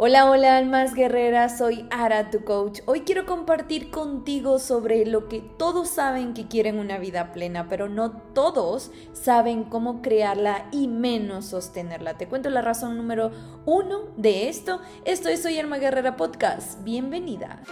Hola, hola almas guerreras, soy Ara, tu coach. Hoy quiero compartir contigo sobre lo que todos saben que quieren una vida plena, pero no todos saben cómo crearla y menos sostenerla. Te cuento la razón número uno de esto. Esto es Soy Alma Guerrera Podcast. Bienvenida.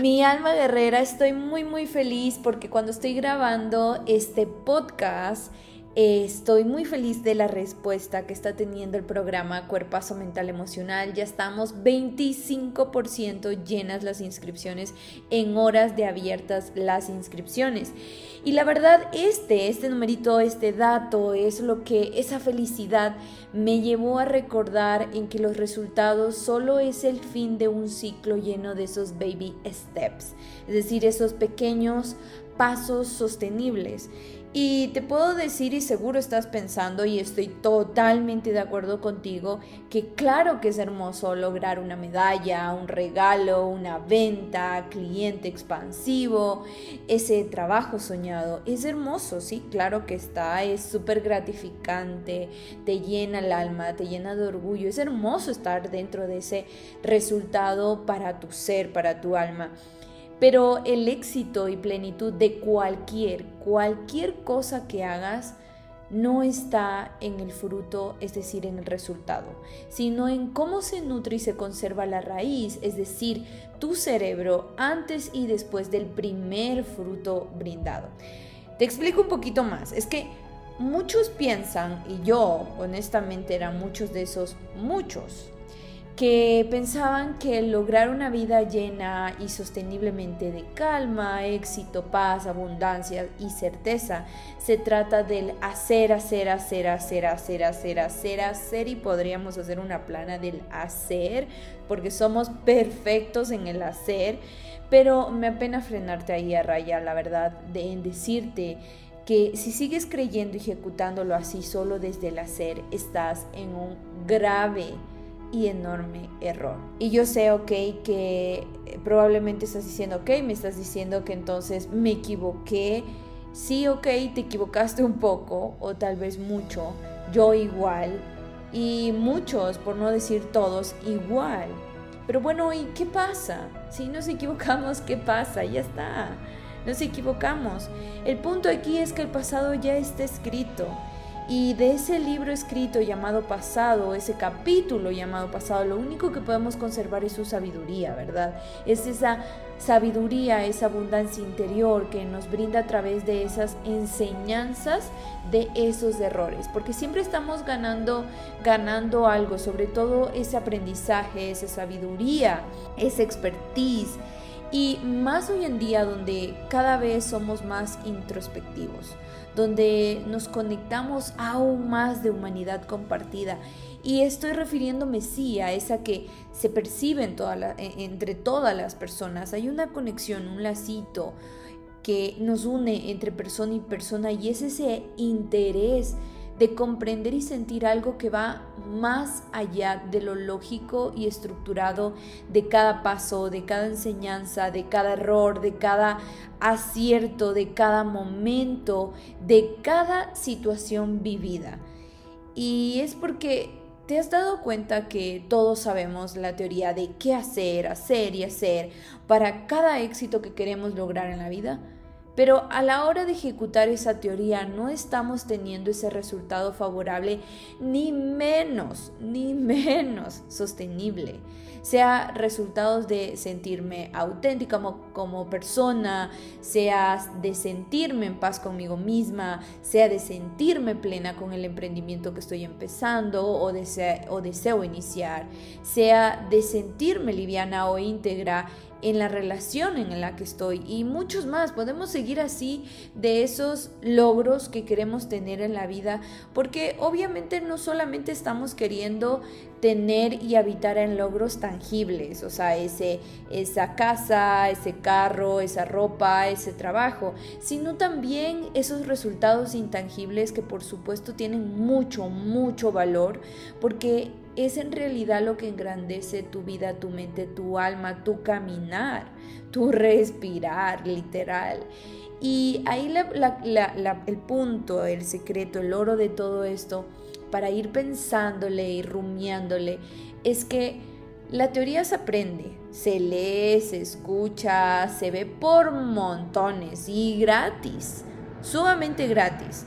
Mi alma guerrera, estoy muy muy feliz porque cuando estoy grabando este podcast, Estoy muy feliz de la respuesta que está teniendo el programa Cuerpazo Mental Emocional. Ya estamos 25% llenas las inscripciones en horas de abiertas las inscripciones. Y la verdad, este, este numerito, este dato es lo que esa felicidad me llevó a recordar en que los resultados solo es el fin de un ciclo lleno de esos baby steps, es decir, esos pequeños pasos sostenibles. Y te puedo decir y seguro estás pensando y estoy totalmente de acuerdo contigo que claro que es hermoso lograr una medalla, un regalo, una venta, cliente expansivo, ese trabajo soñado. Es hermoso, sí, claro que está, es súper gratificante, te llena el alma, te llena de orgullo, es hermoso estar dentro de ese resultado para tu ser, para tu alma. Pero el éxito y plenitud de cualquier, cualquier cosa que hagas, no está en el fruto, es decir, en el resultado, sino en cómo se nutre y se conserva la raíz, es decir, tu cerebro antes y después del primer fruto brindado. Te explico un poquito más. Es que muchos piensan, y yo honestamente era muchos de esos muchos, que pensaban que lograr una vida llena y sosteniblemente de calma, éxito, paz, abundancia y certeza se trata del hacer, hacer, hacer, hacer, hacer, hacer, hacer, hacer y podríamos hacer una plana del hacer porque somos perfectos en el hacer, pero me apena frenarte ahí a raya, la verdad, de en decirte que si sigues creyendo y ejecutándolo así solo desde el hacer, estás en un grave y enorme error. Y yo sé, ok, que probablemente estás diciendo, ok, me estás diciendo que entonces me equivoqué. Sí, ok, te equivocaste un poco o tal vez mucho. Yo igual. Y muchos, por no decir todos, igual. Pero bueno, ¿y qué pasa? Si nos equivocamos, ¿qué pasa? Ya está. Nos equivocamos. El punto aquí es que el pasado ya está escrito y de ese libro escrito llamado pasado, ese capítulo llamado pasado, lo único que podemos conservar es su sabiduría, ¿verdad? Es esa sabiduría, esa abundancia interior que nos brinda a través de esas enseñanzas de esos errores, porque siempre estamos ganando, ganando algo, sobre todo ese aprendizaje, esa sabiduría, esa expertise. Y más hoy en día donde cada vez somos más introspectivos donde nos conectamos aún más de humanidad compartida. Y estoy refiriéndome sí a esa que se percibe e, entre todas las personas. Hay una conexión, un lacito que nos une entre persona y persona y es ese interés de comprender y sentir algo que va más allá de lo lógico y estructurado de cada paso, de cada enseñanza, de cada error, de cada acierto, de cada momento, de cada situación vivida. Y es porque te has dado cuenta que todos sabemos la teoría de qué hacer, hacer y hacer para cada éxito que queremos lograr en la vida. Pero a la hora de ejecutar esa teoría no estamos teniendo ese resultado favorable ni menos, ni menos sostenible. Sea resultados de sentirme auténtica como, persona, sea de sentirme en paz conmigo misma, sea de sentirme plena con el emprendimiento que estoy empezando o, o deseo iniciar, sea de sentirme liviana o íntegra en la relación en la que estoy y muchos más. Podemos seguir así de esos logros que queremos tener en la vida, porque obviamente no solamente estamos queriendo tener y habitar en logros tangibles, o sea, ese, esa casa, ese carro, esa ropa, ese trabajo, sino también esos resultados intangibles que por supuesto tienen mucho, mucho valor, porque es en realidad lo que engrandece tu vida, tu mente, tu alma, tu caminar, tu respirar, literal. Y ahí el punto, el secreto, el oro de todo esto, para ir pensándole y rumiándole, es que la teoría se aprende, se lee, se escucha, se ve por montones y gratis, sumamente gratis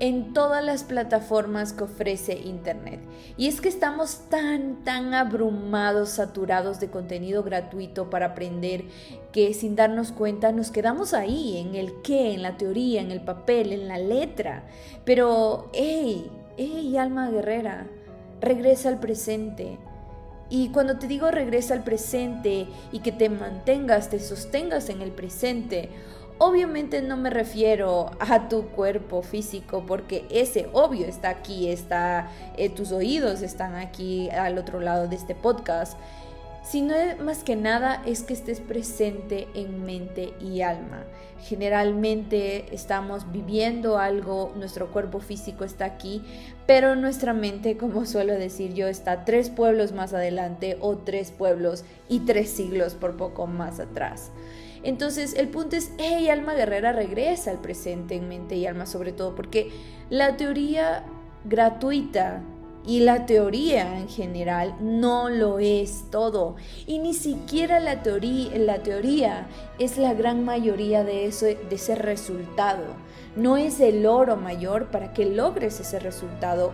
en todas las plataformas que ofrece Internet. Y es que estamos tan, tan abrumados, saturados de contenido gratuito para aprender que sin darnos cuenta nos quedamos ahí, en el qué, en la teoría, en el papel, en la letra. Pero, hey, hey, alma guerrera, regresa al presente. Y cuando te digo regresa al presente y que te mantengas, te sostengas en el presente, Obviamente no me refiero a tu cuerpo físico porque ese obvio está aquí, está, eh, tus oídos están aquí al otro lado de este podcast, sino más que nada es que estés presente en mente y alma. Generalmente estamos viviendo algo, nuestro cuerpo físico está aquí, pero nuestra mente, como suelo decir yo, está tres pueblos más adelante o tres pueblos y tres siglos por poco más atrás. Entonces el punto es, hey, alma guerrera regresa al presente en mente y alma sobre todo, porque la teoría gratuita y la teoría en general no lo es todo. Y ni siquiera la teoría, la teoría es la gran mayoría de, eso, de ese resultado. No es el oro mayor para que logres ese resultado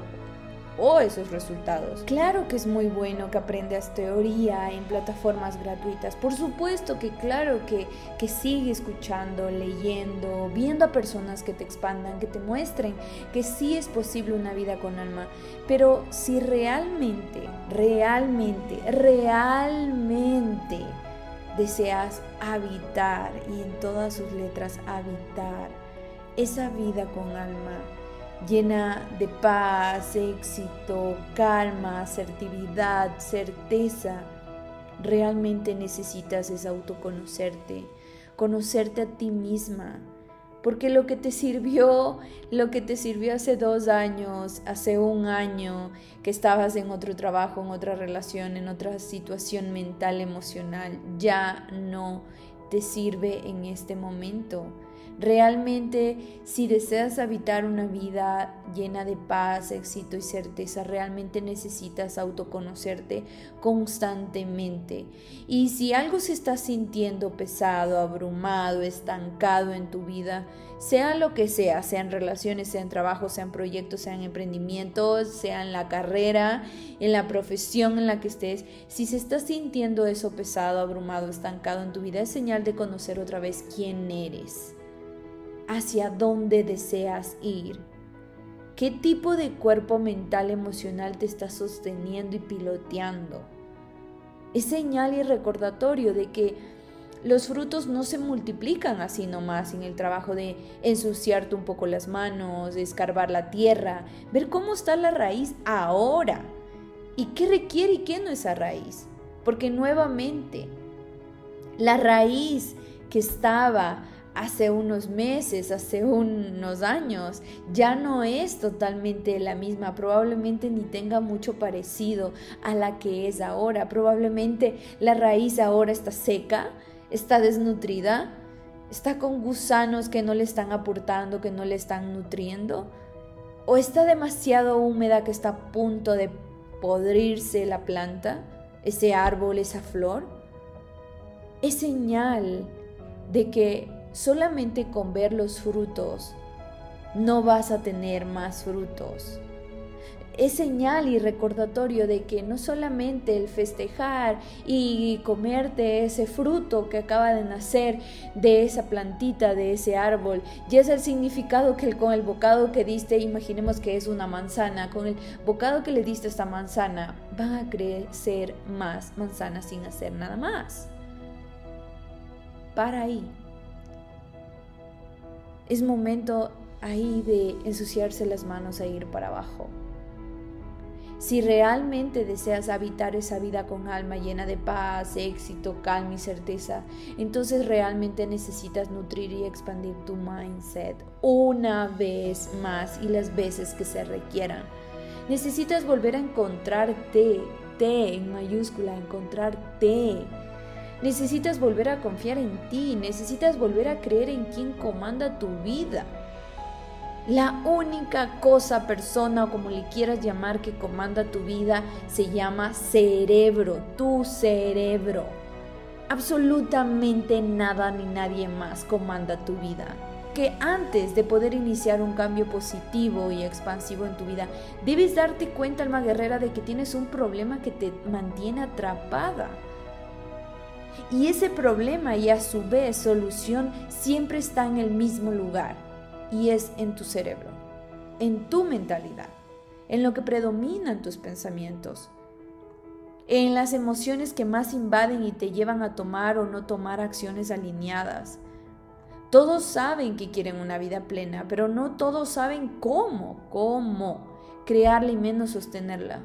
o esos resultados. Claro que es muy bueno que aprendas teoría en plataformas gratuitas. Por supuesto que claro que, que sigue escuchando, leyendo, viendo a personas que te expandan, que te muestren que sí es posible una vida con alma. Pero si realmente, realmente, realmente deseas habitar y en todas sus letras habitar esa vida con alma, llena de paz, éxito, calma, asertividad, certeza. Realmente necesitas es autoconocerte, conocerte a ti misma, porque lo que te sirvió, lo que te sirvió hace dos años, hace un año, que estabas en otro trabajo, en otra relación, en otra situación mental, emocional, ya no te sirve en este momento. Realmente, si deseas habitar una vida llena de paz, éxito y certeza, realmente necesitas autoconocerte constantemente. Y si algo se está sintiendo pesado, abrumado, estancado en tu vida, sea lo que sea, sean relaciones, sean trabajos, sean proyectos, sean emprendimientos, sea en la carrera, en la profesión en la que estés, si se está sintiendo eso pesado, abrumado, estancado en tu vida, es señal de conocer otra vez quién eres hacia dónde deseas ir. ¿Qué tipo de cuerpo mental emocional te está sosteniendo y piloteando? Es señal y recordatorio de que los frutos no se multiplican así nomás en el trabajo de ensuciarte un poco las manos, de escarbar la tierra, ver cómo está la raíz ahora y qué requiere y qué no esa raíz. Porque nuevamente, la raíz que estaba hace unos meses, hace unos años, ya no es totalmente la misma, probablemente ni tenga mucho parecido a la que es ahora, probablemente la raíz ahora está seca, está desnutrida, está con gusanos que no le están aportando, que no le están nutriendo, o está demasiado húmeda que está a punto de podrirse la planta, ese árbol, esa flor, es señal de que solamente con ver los frutos no vas a tener más frutos. Es señal y recordatorio de que no solamente el festejar y comerte ese fruto que acaba de nacer de esa plantita, de ese árbol, ya es el significado que con el bocado que diste, imaginemos que es una manzana, con el bocado que le diste a esta manzana, van a crecer más manzanas sin hacer nada más. Para ahí es momento ahí de ensuciarse las manos e ir para abajo. Si realmente deseas habitar esa vida con alma llena de paz, éxito, calma y certeza, entonces realmente necesitas nutrir y expandir tu mindset una vez más y las veces que se requieran. Necesitas volver a encontrarte, T en mayúscula, encontrarte Necesitas volver a confiar en ti, necesitas volver a creer en quien comanda tu vida. La única cosa, persona o como le quieras llamar que comanda tu vida se llama cerebro, tu cerebro. Absolutamente nada ni nadie más comanda tu vida. Que antes de poder iniciar un cambio positivo y expansivo en tu vida, debes darte cuenta, alma guerrera, de que tienes un problema que te mantiene atrapada. Y ese problema y a su vez solución siempre está en el mismo lugar y es en tu cerebro, en tu mentalidad, en lo que predominan tus pensamientos en las emociones que más invaden y te llevan a tomar o no tomar acciones alineadas. Todos saben que quieren una vida plena, pero no todos saben cómo, cómo crearla y menos sostenerla.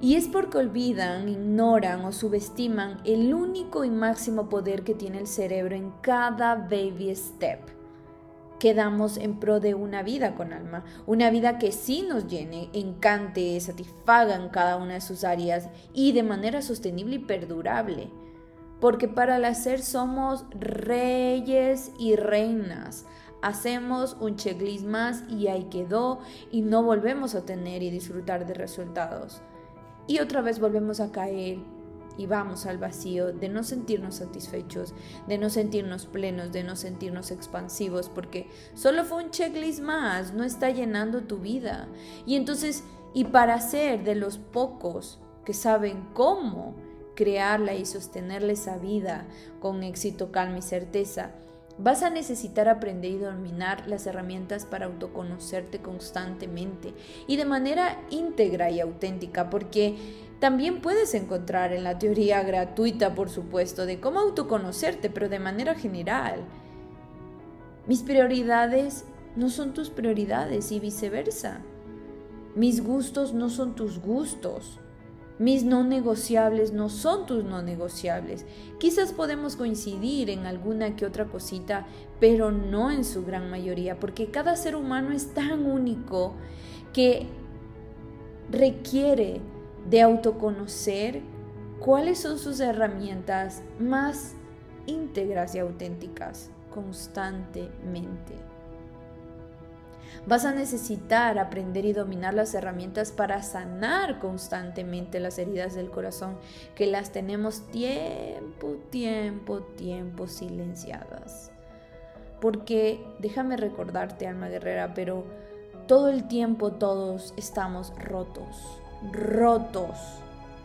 Y es porque olvidan, ignoran o subestiman el único y máximo poder que tiene el cerebro en cada baby step quedamos en pro de una vida con alma, una vida que sí nos llene, encante, satisfaga en cada una de sus áreas y de manera sostenible y perdurable. Porque para el hacer somos reyes y reinas. Hacemos un checklist más y ahí quedó y no volvemos a tener y disfrutar de resultados. Y otra vez volvemos a caer y vamos al vacío de no sentirnos satisfechos, de no sentirnos plenos, de no sentirnos expansivos, porque solo fue un checklist más, no está llenando tu vida. Y entonces, y para ser de los pocos que saben cómo crearla y sostenerle esa vida con éxito, calma y certeza, Vas a necesitar aprender y dominar las herramientas para autoconocerte constantemente y de manera íntegra y auténtica, porque también puedes encontrar en la teoría gratuita, por supuesto, de cómo autoconocerte, pero de manera general. Mis prioridades no son tus prioridades y viceversa. Mis gustos no son tus gustos. Mis no negociables no son tus no negociables. Quizás podemos coincidir en alguna que otra cosita, pero no en su gran mayoría, porque cada ser humano es tan único que requiere de autoconocer cuáles son sus herramientas más íntegras y auténticas constantemente. Vas a necesitar aprender y dominar las herramientas para sanar constantemente las heridas del corazón que las tenemos tiempo, tiempo, tiempo silenciadas. Porque déjame recordarte, alma guerrera, pero todo el tiempo todos estamos rotos rotos.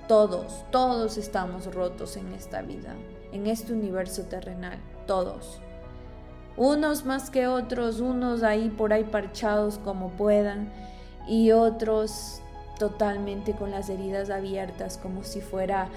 Todos, todos estamos rotos en esta vida, en este universo terrenal, todos. Unos más que otros, unos ahí por ahí parchados como puedan y otros totalmente con las heridas abiertas como si fuera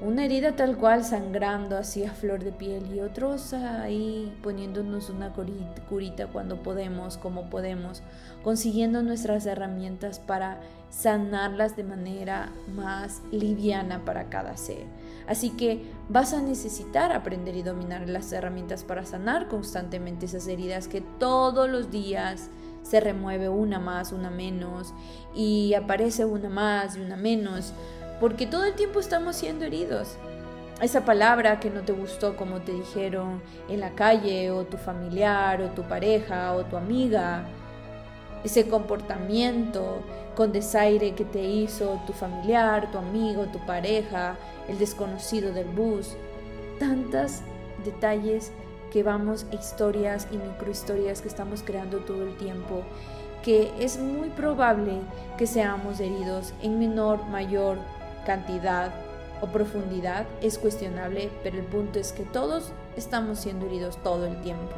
una herida tal cual sangrando así a flor de piel y otros ahí poniéndonos una curita cuando podemos, como podemos, consiguiendo nuestras herramientas para sanarlas de manera más liviana para cada ser. Así que vas a necesitar aprender y dominar las herramientas para sanar constantemente esas heridas que todos los días se remueve una más, una menos y aparece una más y una menos porque todo el tiempo estamos siendo heridos. Esa palabra que no te gustó como te dijeron en la calle o tu familiar o tu pareja o tu amiga, ese comportamiento con desaire que te hizo tu familiar, tu amigo, tu pareja, el desconocido del bus, tantos detalles que vamos, historias y microhistorias que estamos creando todo el tiempo, que es muy probable que seamos heridos en menor, mayor cantidad o profundidad es cuestionable, pero el punto es que todos estamos siendo heridos todo el tiempo.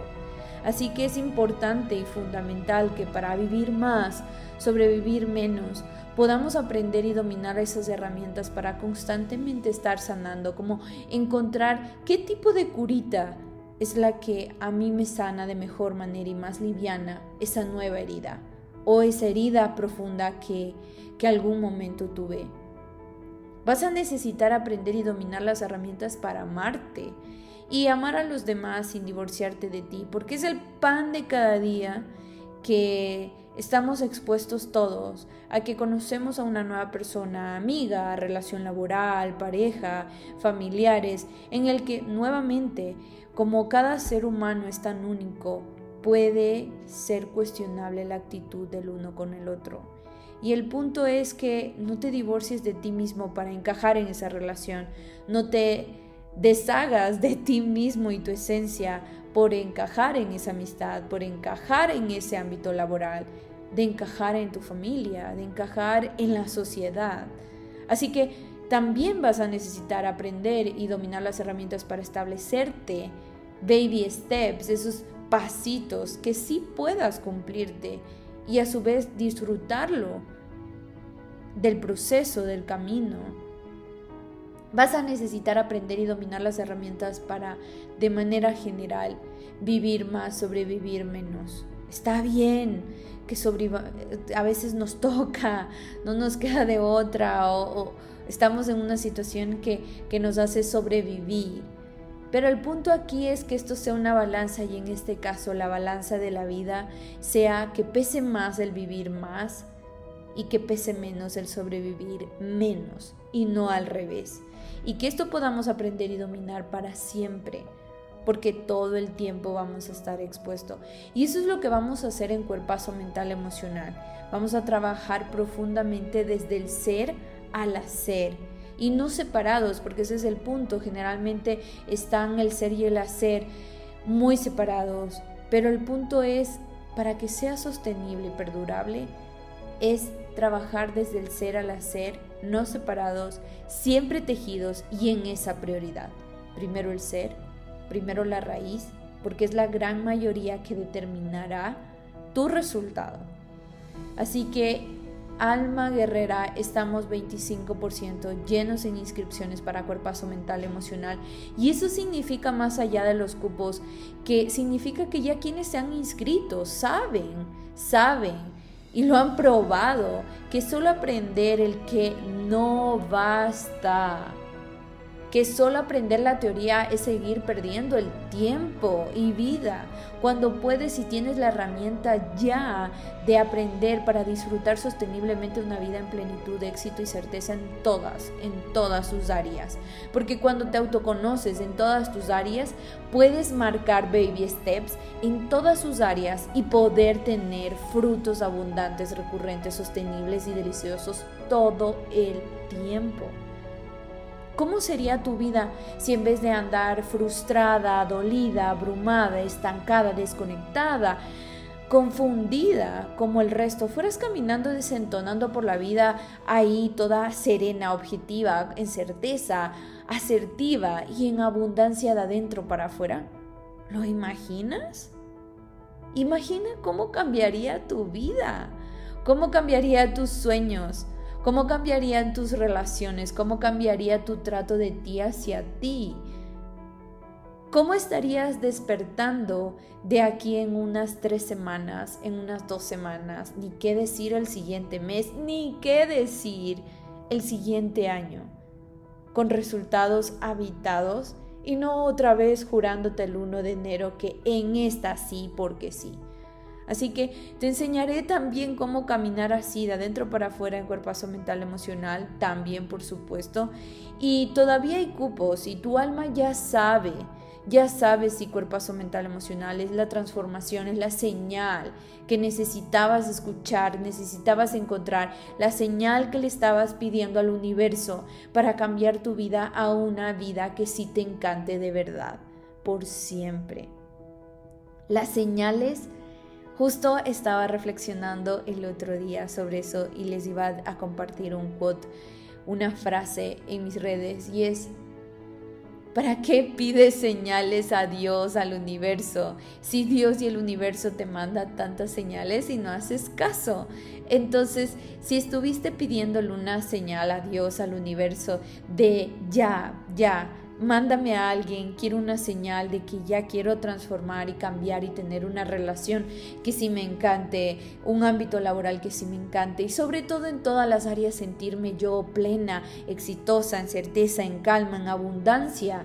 Así que es importante y fundamental que para vivir más, sobrevivir menos, podamos aprender y dominar esas herramientas para constantemente estar sanando, como encontrar qué tipo de curita es la que a mí me sana de mejor manera y más liviana esa nueva herida o esa herida profunda que, que algún momento tuve. Vas a necesitar aprender y dominar las herramientas para amarte y amar a los demás sin divorciarte de ti, porque es el pan de cada día que estamos expuestos todos a que conocemos a una nueva persona, amiga, relación laboral, pareja, familiares, en el que nuevamente, como cada ser humano es tan único, puede ser cuestionable la actitud del uno con el otro. Y el punto es que no te divorcies de ti mismo para encajar en esa relación, no te deshagas de ti mismo y tu esencia por encajar en esa amistad, por encajar en ese ámbito laboral, de encajar en tu familia, de encajar en la sociedad. Así que también vas a necesitar aprender y dominar las herramientas para establecerte, baby steps, esos pasitos que sí puedas cumplirte y a su vez disfrutarlo del proceso, del camino. Vas a necesitar aprender y dominar las herramientas para, de manera general, vivir más, sobrevivir menos. Está bien que a veces nos toca, no nos queda de otra o, estamos en una situación que, que nos hace sobrevivir. Pero el punto aquí es que esto sea una balanza y en este caso la balanza de la vida sea que pese más el vivir más y que pese menos el sobrevivir menos y no al revés. Y que esto podamos aprender y dominar para siempre porque todo el tiempo vamos a estar expuesto. Y eso es lo que vamos a hacer en cuerpazo mental emocional. Vamos a trabajar profundamente desde el ser al hacer y no separados, porque ese es el punto. Generalmente están el ser y el hacer muy separados, pero el punto es, para que sea sostenible y perdurable, es trabajar desde el ser al hacer, no separados, siempre tejidos y en esa prioridad. Primero el ser, primero la raíz, porque es la gran mayoría que determinará tu resultado. Así que, alma guerrera, estamos 25% llenos en inscripciones para cuerpazo mental emocional. Y eso significa más allá de los cupos, que significa que ya quienes se han inscrito saben, saben y lo han probado, que solo aprender el que no basta que solo aprender la teoría es seguir perdiendo el tiempo y vida, cuando puedes y tienes la herramienta ya de aprender para disfrutar sosteniblemente una vida en plenitud, éxito y certeza en todas, en todas sus áreas. Porque cuando te autoconoces en todas tus áreas, puedes marcar baby steps en todas sus áreas y poder tener frutos abundantes, recurrentes, sostenibles y deliciosos todo el tiempo. ¿Cómo sería tu vida si en vez de andar frustrada, dolida, abrumada, estancada, desconectada, confundida como el resto, fueras caminando desentonando por la vida ahí toda serena, objetiva, en certeza, asertiva y en abundancia de adentro para afuera? ¿Lo imaginas? Imagina cómo cambiaría tu vida, cómo cambiaría tus sueños, ¿Cómo cambiarían tus relaciones? ¿Cómo cambiaría tu trato de ti hacia ti? ¿Cómo estarías despertando de aquí en unas tres semanas, en unas dos semanas? Ni qué decir el siguiente mes, ni qué decir el siguiente año, con resultados habitados y no otra vez jurándote el 1 de enero que en esta sí porque sí. Así que te enseñaré también cómo caminar así de adentro para afuera en cuerpazo mental emocional, también por supuesto. Y todavía hay cupos y tu alma ya sabe, ya sabe si cuerpazo mental emocional es la transformación, es la señal que necesitabas escuchar, necesitabas encontrar, la señal que le estabas pidiendo al universo para cambiar tu vida a una vida que sí te encante de verdad, por siempre. Las señales Justo estaba reflexionando el otro día sobre eso y les iba a compartir un quote, una frase en mis redes y es, ¿para qué pides señales a Dios, al universo? Si Dios y el universo te mandan tantas señales y no haces caso. Entonces, si estuviste pidiéndole una señal a Dios, al universo, de ya, ya, Mándame a alguien, quiero una señal de que ya quiero transformar y cambiar y tener una relación que sí me encante, un ámbito laboral que sí me encante y sobre todo en todas las áreas sentirme yo plena, exitosa, en certeza, en calma, en abundancia.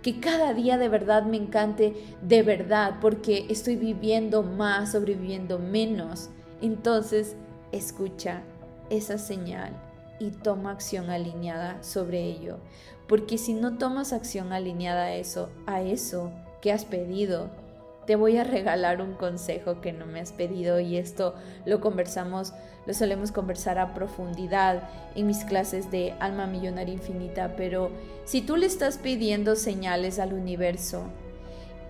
Que cada día de verdad me encante de verdad porque estoy viviendo más, sobreviviendo menos. Entonces, escucha esa señal y toma acción alineada sobre ello. Porque si no tomas acción alineada a eso, a eso que has pedido, te voy a regalar un consejo que no me has pedido y esto lo conversamos, lo solemos conversar a profundidad en mis clases de alma millonaria infinita, pero si tú le estás pidiendo señales al universo,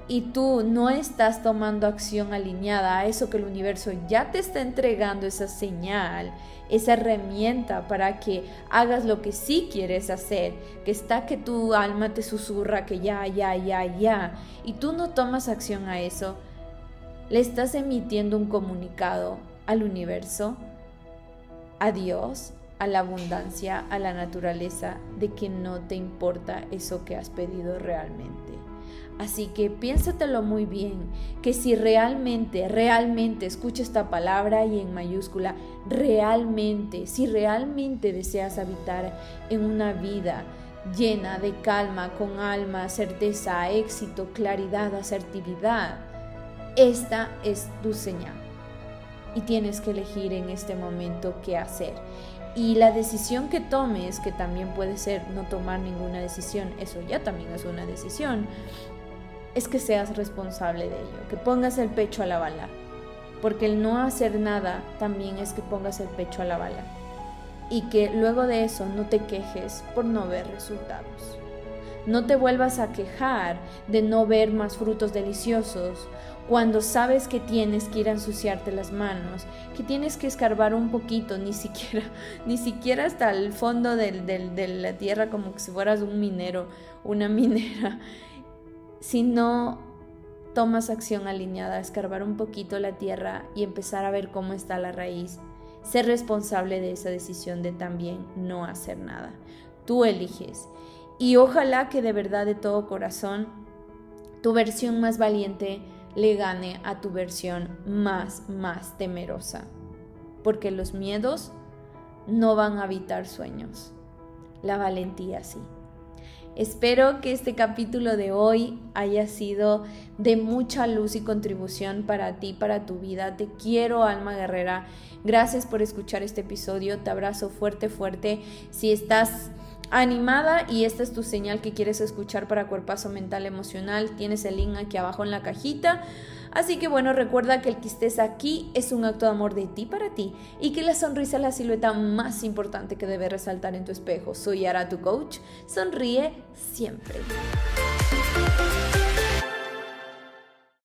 y tú no estás tomando acción alineada a eso que el universo ya te está entregando, esa señal, esa herramienta para que hagas lo que sí quieres hacer, que está que tu alma te susurra que ya, ya, ya, ya, y tú no tomas acción a eso, le estás emitiendo un comunicado al universo, a Dios, a la abundancia, a la naturaleza, de que no te importa eso que has pedido realmente. Así que piénsatelo muy bien, que si realmente, realmente, escucha esta palabra y en mayúscula, realmente, si realmente deseas habitar en una vida llena de calma, con alma, certeza, éxito, claridad, asertividad, esta es tu señal. Y tienes que elegir en este momento qué hacer. Y la decisión que tomes, que también puede ser no tomar ninguna decisión, eso ya también es una decisión, es que seas responsable de ello, que pongas el pecho a la bala. Porque el no hacer nada también es que pongas el pecho a la bala. Y que luego de eso no te quejes por no ver resultados. No te vuelvas a quejar de no ver más frutos deliciosos cuando sabes que tienes que ir a ensuciarte las manos, que tienes que escarbar un poquito, ni siquiera, ni siquiera hasta el fondo de la tierra como si fueras un minero, una minera, si no tomas acción alineada, escarbar un poquito la tierra y empezar a ver cómo está la raíz, ser responsable de esa decisión de también no hacer nada. Tú eliges. Y ojalá que de verdad, de todo corazón, tu versión más valiente le gane a tu versión más, más temerosa. Porque los miedos no van a habitar sueños. La valentía sí. Espero que este capítulo de hoy haya sido de mucha luz y contribución para ti, para tu vida. Te quiero, alma guerrera. Gracias por escuchar este episodio. Te abrazo fuerte, fuerte. Si estás animada y esta es tu señal que quieres escuchar para cuerpazo mental emocional, tienes el link aquí abajo en la cajita. Así que bueno, recuerda que el que estés aquí es un acto de amor de ti para ti y que la sonrisa es la silueta más importante que debe resaltar en tu espejo. Soy Ara, tu coach. Sonríe siempre.